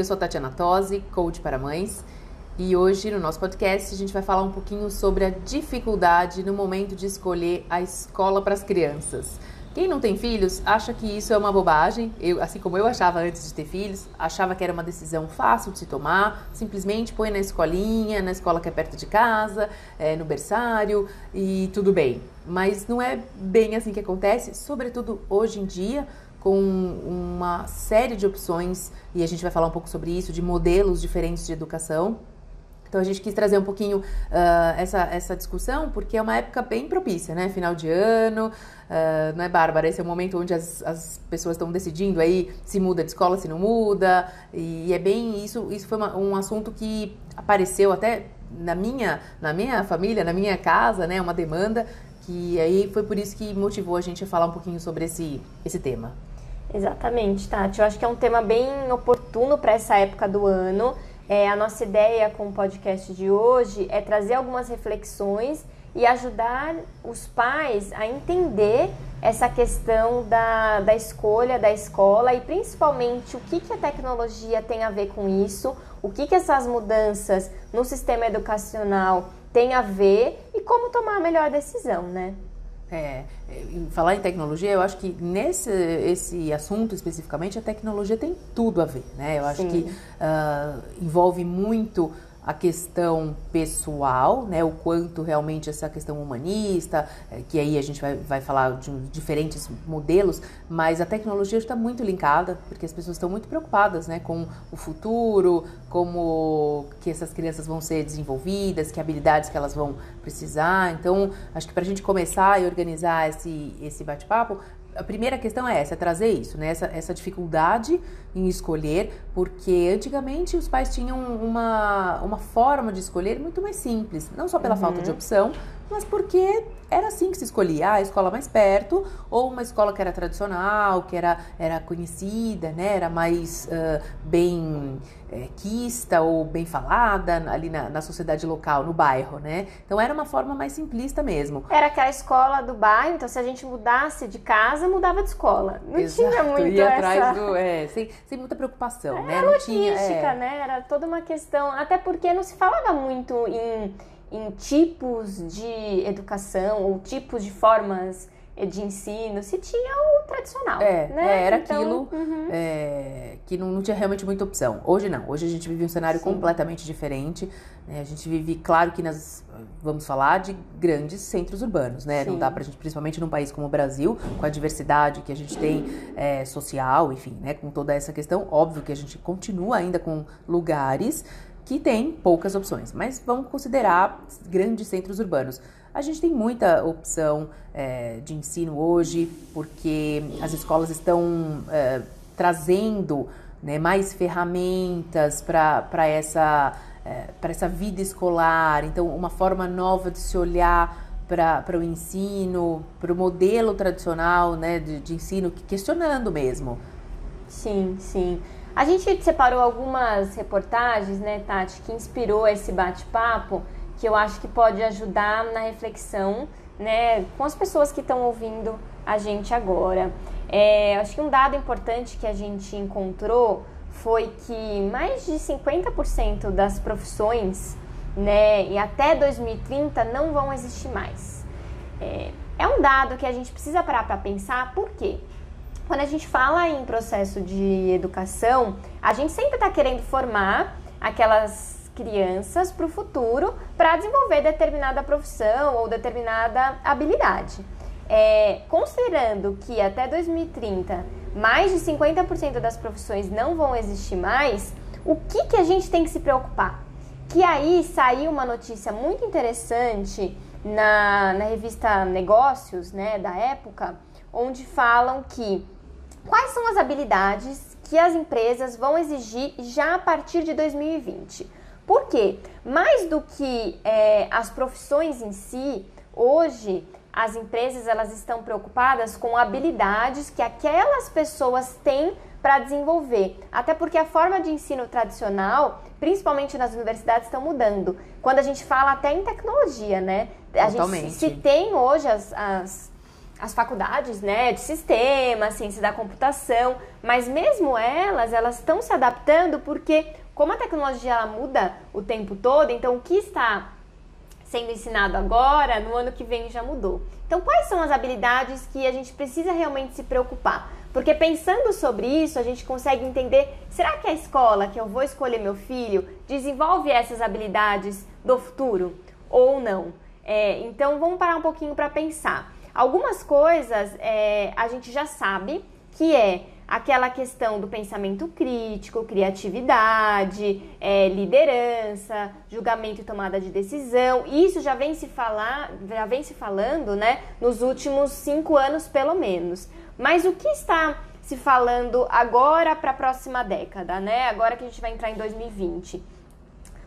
eu sou Tatiana Tosi, coach para mães, e hoje no nosso podcast a gente vai falar um pouquinho sobre a dificuldade no momento de escolher a escola para as crianças. Quem não tem filhos acha que isso é uma bobagem, eu, assim como eu achava antes de ter filhos, achava que era uma decisão fácil de se tomar, simplesmente põe na escolinha, na escola que é perto de casa, é, no berçário e tudo bem. Mas não é bem assim que acontece, sobretudo hoje em dia, com uma série de opções, e a gente vai falar um pouco sobre isso, de modelos diferentes de educação. Então a gente quis trazer um pouquinho uh, essa, essa discussão, porque é uma época bem propícia, né? Final de ano, uh, não é, Bárbara? Esse é o momento onde as, as pessoas estão decidindo aí se muda de escola, se não muda. E é bem isso, isso foi uma, um assunto que apareceu até na minha, na minha família, na minha casa, né? Uma demanda que aí foi por isso que motivou a gente a falar um pouquinho sobre esse, esse tema. Exatamente, Tati. Eu acho que é um tema bem oportuno para essa época do ano. É, a nossa ideia com o podcast de hoje é trazer algumas reflexões e ajudar os pais a entender essa questão da, da escolha da escola e principalmente o que, que a tecnologia tem a ver com isso, o que, que essas mudanças no sistema educacional têm a ver e como tomar a melhor decisão, né? É, falar em tecnologia, eu acho que nesse esse assunto especificamente, a tecnologia tem tudo a ver, né? Eu acho Sim. que uh, envolve muito a questão pessoal, né, o quanto realmente essa questão humanista, eh, que aí a gente vai, vai falar de diferentes modelos, mas a tecnologia está muito linkada, porque as pessoas estão muito preocupadas né, com o futuro, como que essas crianças vão ser desenvolvidas, que habilidades que elas vão precisar. Então, acho que para a gente começar e organizar esse, esse bate-papo, a primeira questão é essa, é trazer isso, né? Essa, essa dificuldade em escolher, porque antigamente os pais tinham uma, uma forma de escolher muito mais simples, não só pela uhum. falta de opção, mas porque era assim que se escolhia, ah, a escola mais perto, ou uma escola que era tradicional, que era, era conhecida, né, era mais uh, bem é, quista ou bem falada ali na, na, sociedade local, no bairro, né? Então era uma forma mais simplista mesmo. Era aquela escola do bairro, então se a gente mudasse de casa, mudava de escola. Não Exato, tinha muito ia essa... atrás do... É, sem, sem muita preocupação, era né? Não tinha... É... né? Era toda uma questão... Até porque não se falava muito em em tipos de educação ou tipos de formas de ensino, se tinha o tradicional. É, né? é era então, aquilo uhum. é, que não, não, tinha realmente muita opção. Hoje não, hoje a gente vive um cenário Sim. completamente diferente. Né? A gente vive, claro que nas. Vamos falar de grandes centros urbanos, né? Sim. Não dá pra gente, principalmente num país como o Brasil, com a diversidade que a gente tem é, social, enfim, né? Com toda essa questão, óbvio que a gente continua ainda com lugares que tem poucas opções, mas vamos considerar grandes centros urbanos. A gente tem muita opção é, de ensino hoje, porque as escolas estão é, trazendo né, mais ferramentas para essa, é, essa vida escolar, então, uma forma nova de se olhar para o ensino, para o modelo tradicional né, de, de ensino, questionando mesmo. Sim, sim. A gente separou algumas reportagens, né, Tati, que inspirou esse bate-papo, que eu acho que pode ajudar na reflexão, né, com as pessoas que estão ouvindo a gente agora. É, acho que um dado importante que a gente encontrou foi que mais de 50% das profissões, né, e até 2030 não vão existir mais. É, é um dado que a gente precisa parar para pensar, por quê? Quando a gente fala em processo de educação, a gente sempre está querendo formar aquelas crianças para o futuro para desenvolver determinada profissão ou determinada habilidade. É, considerando que até 2030 mais de 50% das profissões não vão existir mais, o que, que a gente tem que se preocupar? Que aí saiu uma notícia muito interessante na, na revista Negócios, né, da época, onde falam que Quais são as habilidades que as empresas vão exigir já a partir de 2020. Por quê? Mais do que é, as profissões em si, hoje as empresas elas estão preocupadas com habilidades que aquelas pessoas têm para desenvolver. Até porque a forma de ensino tradicional, principalmente nas universidades, estão mudando. Quando a gente fala até em tecnologia, né? A Totalmente. gente se tem hoje as, as as faculdades, né, de sistema, ciência da computação, mas mesmo elas, elas estão se adaptando porque como a tecnologia ela muda o tempo todo, então o que está sendo ensinado agora, no ano que vem já mudou. Então, quais são as habilidades que a gente precisa realmente se preocupar? Porque pensando sobre isso, a gente consegue entender: será que a escola que eu vou escolher meu filho desenvolve essas habilidades do futuro ou não? É, então, vamos parar um pouquinho para pensar. Algumas coisas é, a gente já sabe que é aquela questão do pensamento crítico, criatividade, é, liderança, julgamento e tomada de decisão. Isso já vem se falar, já vem se falando, né, nos últimos cinco anos pelo menos. Mas o que está se falando agora para a próxima década, né? Agora que a gente vai entrar em 2020,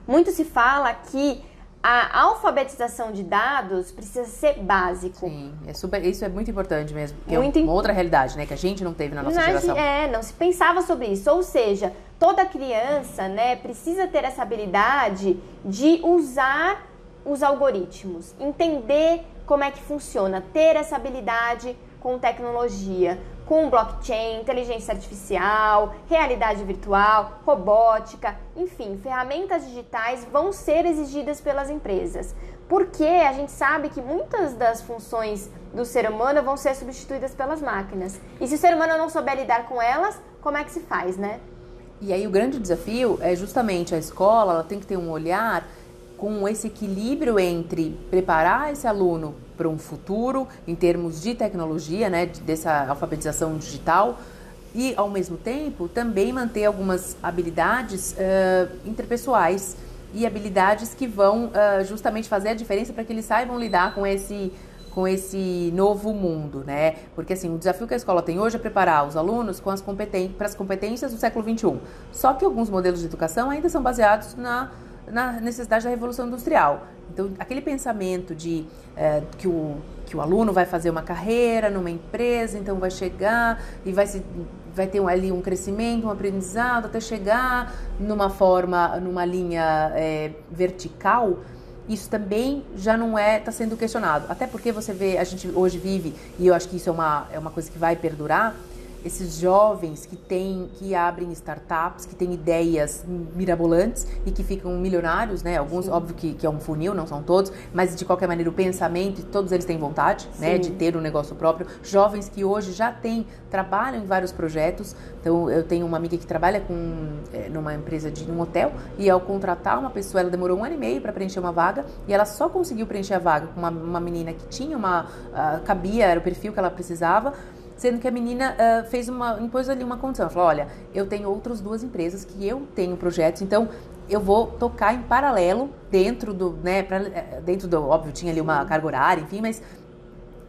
muito se fala que a alfabetização de dados precisa ser básico. Sim, é super, isso é muito importante mesmo. Muito é uma outra realidade, né? Que a gente não teve na nossa geração. É, não se pensava sobre isso. Ou seja, toda criança, né, precisa ter essa habilidade de usar os algoritmos, entender como é que funciona, ter essa habilidade com tecnologia, com blockchain, inteligência artificial, realidade virtual, robótica, enfim, ferramentas digitais vão ser exigidas pelas empresas. Porque a gente sabe que muitas das funções do ser humano vão ser substituídas pelas máquinas. E se o ser humano não souber lidar com elas, como é que se faz, né? E aí o grande desafio é justamente a escola, ela tem que ter um olhar com esse equilíbrio entre preparar esse aluno para um futuro em termos de tecnologia, né, dessa alfabetização digital, e ao mesmo tempo também manter algumas habilidades uh, interpessoais e habilidades que vão uh, justamente fazer a diferença para que eles saibam lidar com esse com esse novo mundo, né? Porque assim, o desafio que a escola tem hoje é preparar os alunos com as para as competências do século 21. Só que alguns modelos de educação ainda são baseados na na necessidade da revolução industrial. Então, aquele pensamento de é, que, o, que o aluno vai fazer uma carreira numa empresa, então vai chegar e vai, se, vai ter ali um crescimento, um aprendizado, até chegar numa forma, numa linha é, vertical, isso também já não é, está sendo questionado. Até porque você vê, a gente hoje vive, e eu acho que isso é uma, é uma coisa que vai perdurar, esses jovens que têm, que abrem startups, que têm ideias mirabolantes e que ficam milionários, né? Alguns, Sim. óbvio que, que é um funil, não são todos, mas de qualquer maneira o pensamento, todos eles têm vontade, né? Sim. né? De ter um negócio próprio. Jovens que hoje já têm, trabalham em vários projetos. Então, eu tenho uma amiga que trabalha com, é, numa empresa de um hotel e ao contratar uma pessoa, ela demorou um ano e meio para preencher uma vaga e ela só conseguiu preencher a vaga com uma, uma menina que tinha uma, uh, cabia, era o perfil que ela precisava sendo que a menina uh, fez uma, impôs ali uma condição, falou, olha, eu tenho outras duas empresas que eu tenho projetos, então eu vou tocar em paralelo dentro do, né, pra, eh, dentro do, óbvio, tinha ali uma carga horária, enfim, mas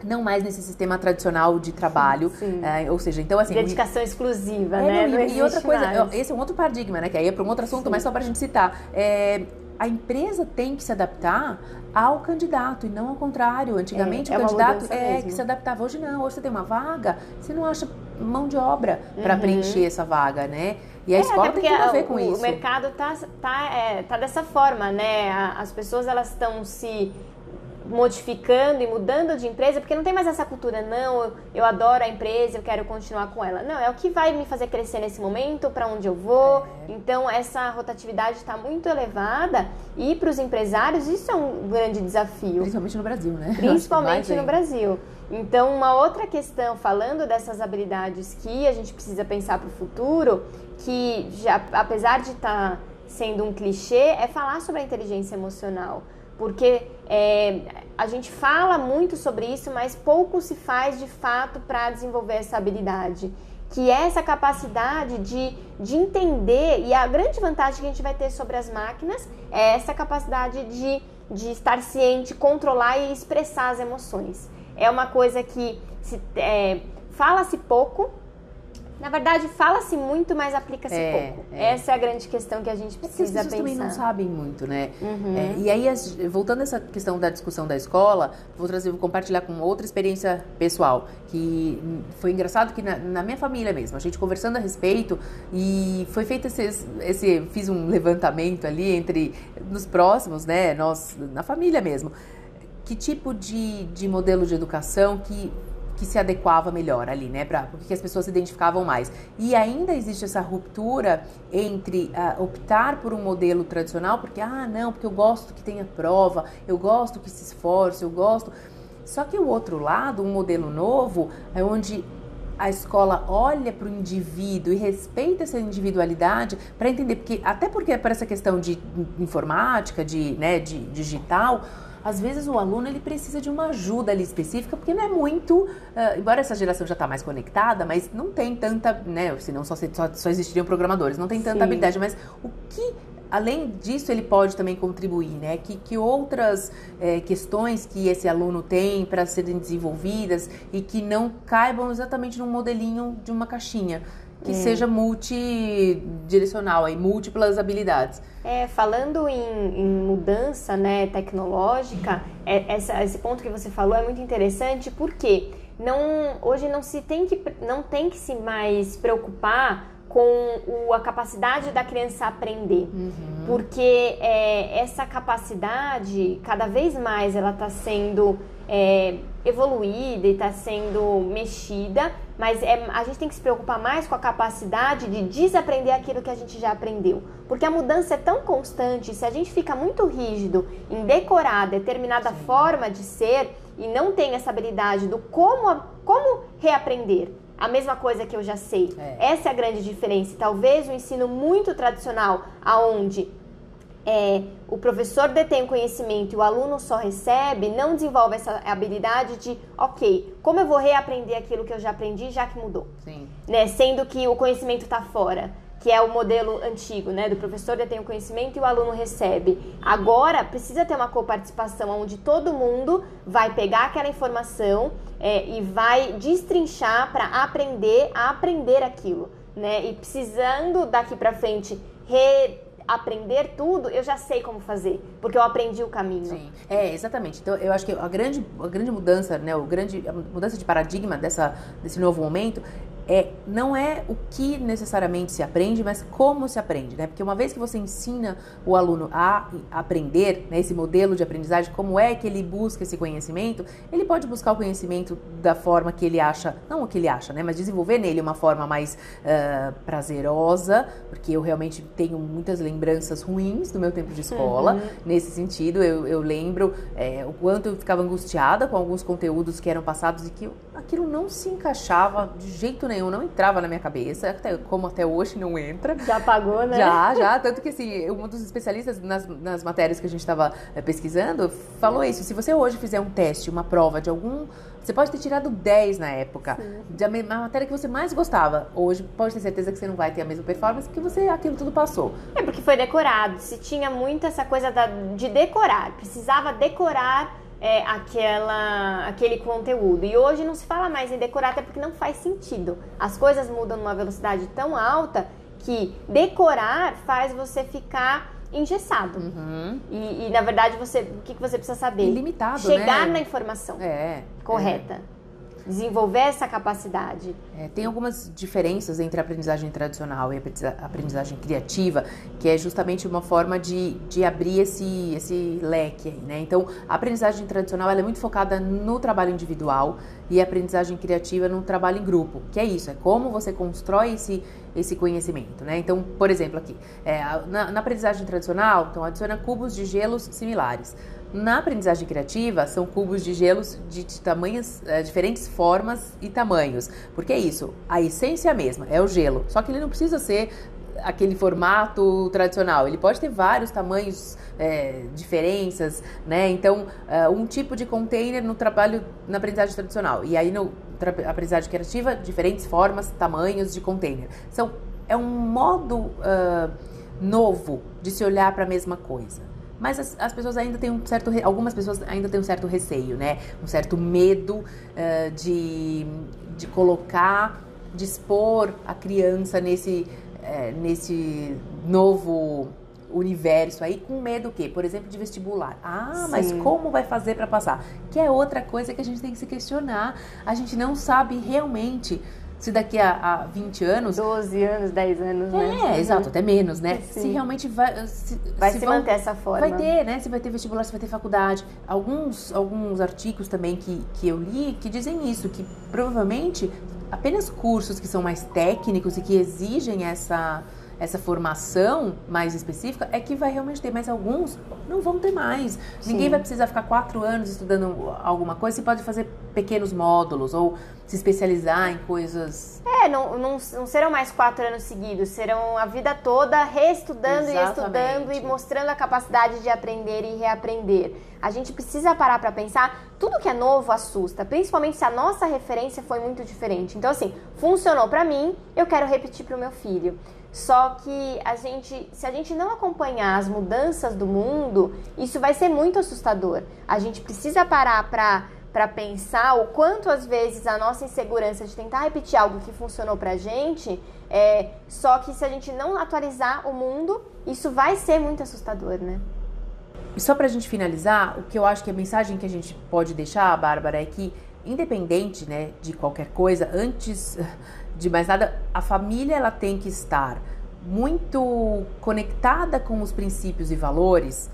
não mais nesse sistema tradicional de trabalho. É, ou seja, então assim dedicação exclusiva, é, né? e, e outra coisa, mais. esse é um outro paradigma, né? Que aí é para um outro assunto, sim. mas só para a gente citar. É, a empresa tem que se adaptar ao candidato e não ao contrário. Antigamente é, o é candidato é mesmo. que se adaptava. Hoje não. Hoje você tem uma vaga, você não acha mão de obra para uhum. preencher essa vaga, né? E a é, escola tem que a ver com o, isso. O mercado tá, tá, é, tá dessa forma, né? As pessoas elas estão se modificando e mudando de empresa, porque não tem mais essa cultura, não, eu, eu, adoro a empresa, eu quero continuar com ela. Não, é o que vai me fazer crescer nesse momento, para onde eu vou. É. Então, essa rotatividade está muito elevada e para os empresários isso é um grande desafio. Principalmente no Brasil, né? Principalmente no Brasil. Então, uma outra questão, falando dessas habilidades que a gente precisa pensar para o futuro, que já, apesar de estar tá sendo um clichê, é falar sobre a inteligência emocional porque é, a gente fala muito sobre isso, mas pouco se faz de fato para desenvolver essa habilidade, que é essa capacidade de, de entender, e a grande vantagem que a gente vai ter sobre as máquinas é essa capacidade de, de estar ciente, controlar e expressar as emoções. É uma coisa que se, é, fala-se pouco, Na verdade, fala-se muito, mas aplica-se é, pouco. É. Essa é a grande questão que a gente precisa é as pessoas pensar. também não sabem muito, né? Uhum. É, e aí, voltando a essa questão da discussão da escola, vou trazer, vou compartilhar com outra experiência pessoal, que foi engraçado que na, na minha família mesmo, a gente conversando a respeito e foi feito esse, esse, fiz um levantamento ali entre nos próximos, né? Nós na família mesmo, que tipo de, de modelo de educação que que se adequava melhor ali, né? Pra, porque as pessoas se identificavam mais. E ainda existe essa ruptura entre uh, optar por um modelo tradicional, porque, ah, não, porque eu gosto que tenha prova, eu gosto que se esforce, eu gosto. Só que o outro lado, um modelo novo, é onde a escola olha para o indivíduo e respeita essa individualidade para entender, porque até porque para essa questão de informática, de, né, de digital, às vezes o aluno ele precisa de uma ajuda ali específica, porque não é muito, uh, embora essa geração já está mais conectada, mas não tem tanta, né, senão só, só, só existiriam programadores, não tem tanta Sim. habilidade, mas o que além disso, ele pode também contribuir, né? Que, que outras é, questões que esse aluno tem para serem desenvolvidas e que não caibam exatamente num modelinho de uma caixinha que é. seja multidirecional, aí, múltiplas habilidades. É, falando em, em mudança né, tecnológica, é, essa, esse ponto que você falou é muito interessante porque não, hoje não se tem que, não tem que se mais preocupar com o, a capacidade da criança aprender, uhum. porque é, essa capacidade cada vez mais ela está sendo é, evoluída e está sendo mexida, mas é, a gente tem que se preocupar mais com a capacidade de desaprender aquilo que a gente já aprendeu. Porque a mudança é tão constante, se a gente fica muito rígido em decorar determinada Sim. forma de ser e não tem essa habilidade do como, como reaprender, a mesma coisa que eu já sei. É. Essa é a grande diferença. Talvez o ensino muito tradicional, aonde é, o professor detém o conhecimento e o aluno só recebe, não desenvolve essa habilidade de, ok, como eu vou reaprender aquilo que eu já aprendi, já que mudou? Sim. Né? Sendo que o conhecimento está fora, que é o modelo antigo, né? Do professor detém o conhecimento e o aluno recebe. Agora, precisa ter uma coparticipação onde todo mundo vai pegar aquela informação é, e vai destrinchar para aprender a aprender aquilo, né? E precisando daqui para frente re aprender tudo, eu já sei como fazer, porque eu aprendi o caminho. Sim, é, exatamente. Então, eu acho que a grande, a grande mudança, né, o grande, a mudança de paradigma dessa, desse novo momento é, não é o que necessariamente se aprende, mas como se aprende, né? Porque uma vez que você ensina o aluno a aprender, né, esse modelo de aprendizagem, como é que ele busca esse conhecimento, ele pode buscar o conhecimento da forma que ele acha, não o que ele acha, né? Mas desenvolver nele uma forma mais uh, prazerosa, porque eu realmente tenho muitas lembranças ruins do meu tempo de escola, uhum. nesse sentido, eu, eu lembro é, o quanto eu ficava angustiada com alguns conteúdos que eram passados e que aquilo não se encaixava de jeito nenhum não entrava na minha cabeça, até, como até hoje não entra. Já pagou, né? Já, já. Tanto que, assim, um dos especialistas nas, nas matérias que a gente estava é, pesquisando falou isso. Se você hoje fizer um teste, uma prova de algum. Você pode ter tirado 10 na época, de a matéria que você mais gostava. Hoje, pode ter certeza que você não vai ter a mesma performance que você aquilo tudo passou. É porque foi decorado. Se tinha muito essa coisa da, de decorar, precisava decorar é, aquela, aquele conteúdo. E hoje não se fala mais em decorar, até porque não faz sentido. As coisas mudam numa velocidade tão alta que decorar faz você ficar engessado. Uhum. E, e, na verdade, você, o que, que você precisa saber? Ilimitado, Chegar né? na informação é, correta. É desenvolver essa capacidade. É, tem algumas diferenças entre a aprendizagem tradicional e a aprendizagem criativa, que é justamente uma forma de, de abrir esse, esse leque aí, né? Então, a aprendizagem tradicional é muito focada no trabalho individual e aprendizagem criativa no trabalho em grupo, que é isso, é como você constrói esse, esse conhecimento, né? Então, por exemplo, aqui, é, na, na aprendizagem tradicional, então adiciona cubos de gelos similares. Na aprendizagem criativa, são cubos de gelos de, de tamanhos, é, diferentes formas e tamanhos. Porque é isso, a essência é a mesma, é o gelo. Só que ele não precisa ser aquele formato tradicional. Ele pode ter vários tamanhos, é, diferenças, né? Então, uh, um tipo de container no trabalho na aprendizagem tradicional. E aí, no aprendizagem criativa, diferentes formas, tamanhos de container. São, é um modo uh, novo de se olhar para a mesma coisa. Mas as, as, pessoas ainda têm um certo. Algumas pessoas ainda têm um certo receio, né? Um certo medo uh, de, de colocar dispor a criança nesse, é, nesse novo universo aí com medo o quê? Por exemplo, de vestibular. Ah, Sim. mas como vai fazer para passar? Que é outra coisa que a gente tem que se questionar. A gente não sabe realmente se daqui a, a 20 anos. 12 anos, 10 anos, né? É, exato, até menos, né? Sim. Se realmente vai. Se, vai se, se vão, manter essa forma. Vai ter, né? Se vai ter vestibular, se vai ter faculdade. Alguns, alguns artigos também que, que eu li que dizem isso, que provavelmente apenas cursos que são mais técnicos e que exigem essa essa formação mais específica é que vai realmente ter, mas alguns não vão ter mais. Sim. Ninguém vai precisar ficar quatro anos estudando alguma coisa, você pode fazer pequenos módulos ou se especializar em coisas. É, não, não, não serão mais quatro anos seguidos, serão a vida toda reestudando Exatamente. e estudando e mostrando a capacidade de aprender e reaprender. A gente precisa parar para pensar, tudo que é novo assusta, principalmente se a nossa referência foi muito diferente. Então, assim, funcionou para mim, eu quero repetir para o meu filho. Só que a gente, se a gente não acompanhar as mudanças do mundo, isso vai ser muito assustador. A gente precisa parar para para pensar o quanto às vezes a nossa insegurança de tentar repetir algo que funcionou pra gente, é, só que se a gente não atualizar o mundo, isso vai ser muito assustador, né? E só pra gente finalizar, o que eu acho que a mensagem que a gente pode deixar, Bárbara, é que independente, né, de qualquer coisa, antes de mais nada, a família ela tem que estar muito conectada com os princípios e valores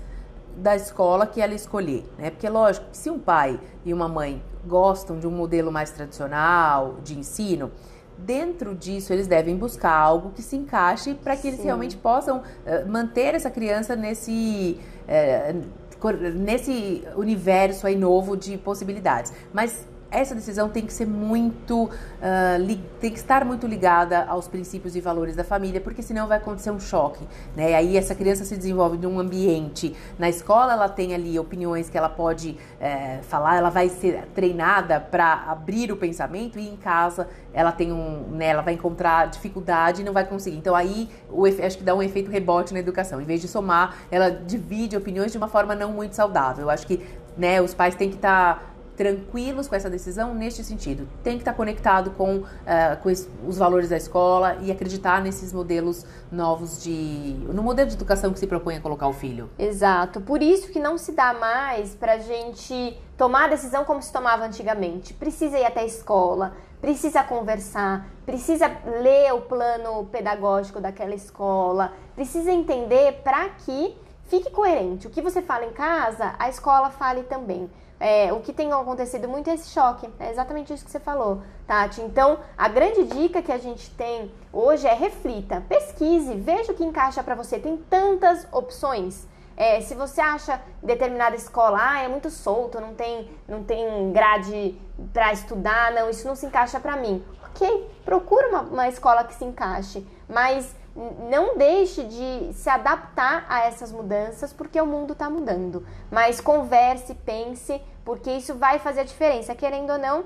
da escola que ela escolher, né? Porque lógico, se um pai e uma mãe gostam de um modelo mais tradicional de ensino, dentro disso eles devem buscar algo que se encaixe para que eles realmente possam uh, manter essa criança nesse uh, nesse universo aí novo de possibilidades. Mas essa decisão tem que ser muito, uh, tem que estar muito ligada aos princípios e valores da família, porque senão vai acontecer um choque, né? Aí essa criança se desenvolve num ambiente, na escola ela tem ali opiniões que ela pode é, falar, ela vai ser treinada para abrir o pensamento e em casa ela tem um, né, ela vai encontrar dificuldade e não vai conseguir. Então aí o, acho que dá um efeito rebote na educação. Em vez de somar, ela divide opiniões de uma forma não muito saudável. Eu acho que né, os pais têm que estar tá tranquilos com essa decisão neste sentido. Tem que estar conectado com, uh, com os valores da escola e acreditar nesses modelos novos de. no modelo de educação que se propõe a colocar o filho. Exato. Por isso que não se dá mais para gente tomar a decisão como se tomava antigamente. Precisa ir até a escola, precisa conversar, precisa ler o plano pedagógico daquela escola, precisa entender para que fique coerente. O que você fala em casa, a escola fale também. É, o que tem acontecido muito é esse choque. É exatamente isso que você falou, Tati. Então, a grande dica que a gente tem hoje é reflita, pesquise, veja o que encaixa para você. Tem tantas opções. É, se você acha determinada escola ah, é muito solto, não tem, não tem grade para estudar, não, isso não se encaixa para mim. Ok, procura uma, uma escola que se encaixe, mas não deixe de se adaptar a essas mudanças, porque o mundo está mudando. Mas converse, pense, porque isso vai fazer a diferença. Querendo ou não,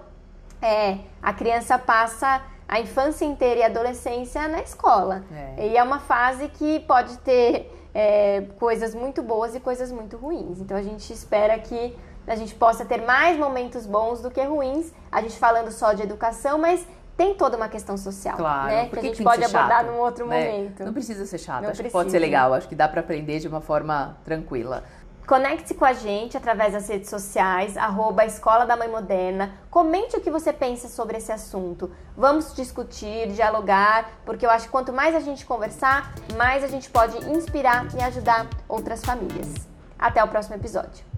é, a criança passa a infância inteira e a adolescência na escola. É. E é uma fase que pode ter é, coisas muito boas e coisas muito ruins. Então a gente espera que a gente possa ter mais momentos bons do que ruins, a gente falando só de educação, mas tem toda uma questão social, claro, né? Que a gente pode abordar num outro né? momento. Não precisa ser chato, Não acho precisa. que pode ser legal, acho que dá para aprender de uma forma tranquila. Conecte-se com a gente através das redes sociais, arroba Escola da Mãe Moderna. Comente o que você pensa sobre esse assunto. Vamos discutir, dialogar, porque eu acho que quanto mais a gente conversar, mais a gente pode inspirar e ajudar outras famílias. Até o próximo episódio.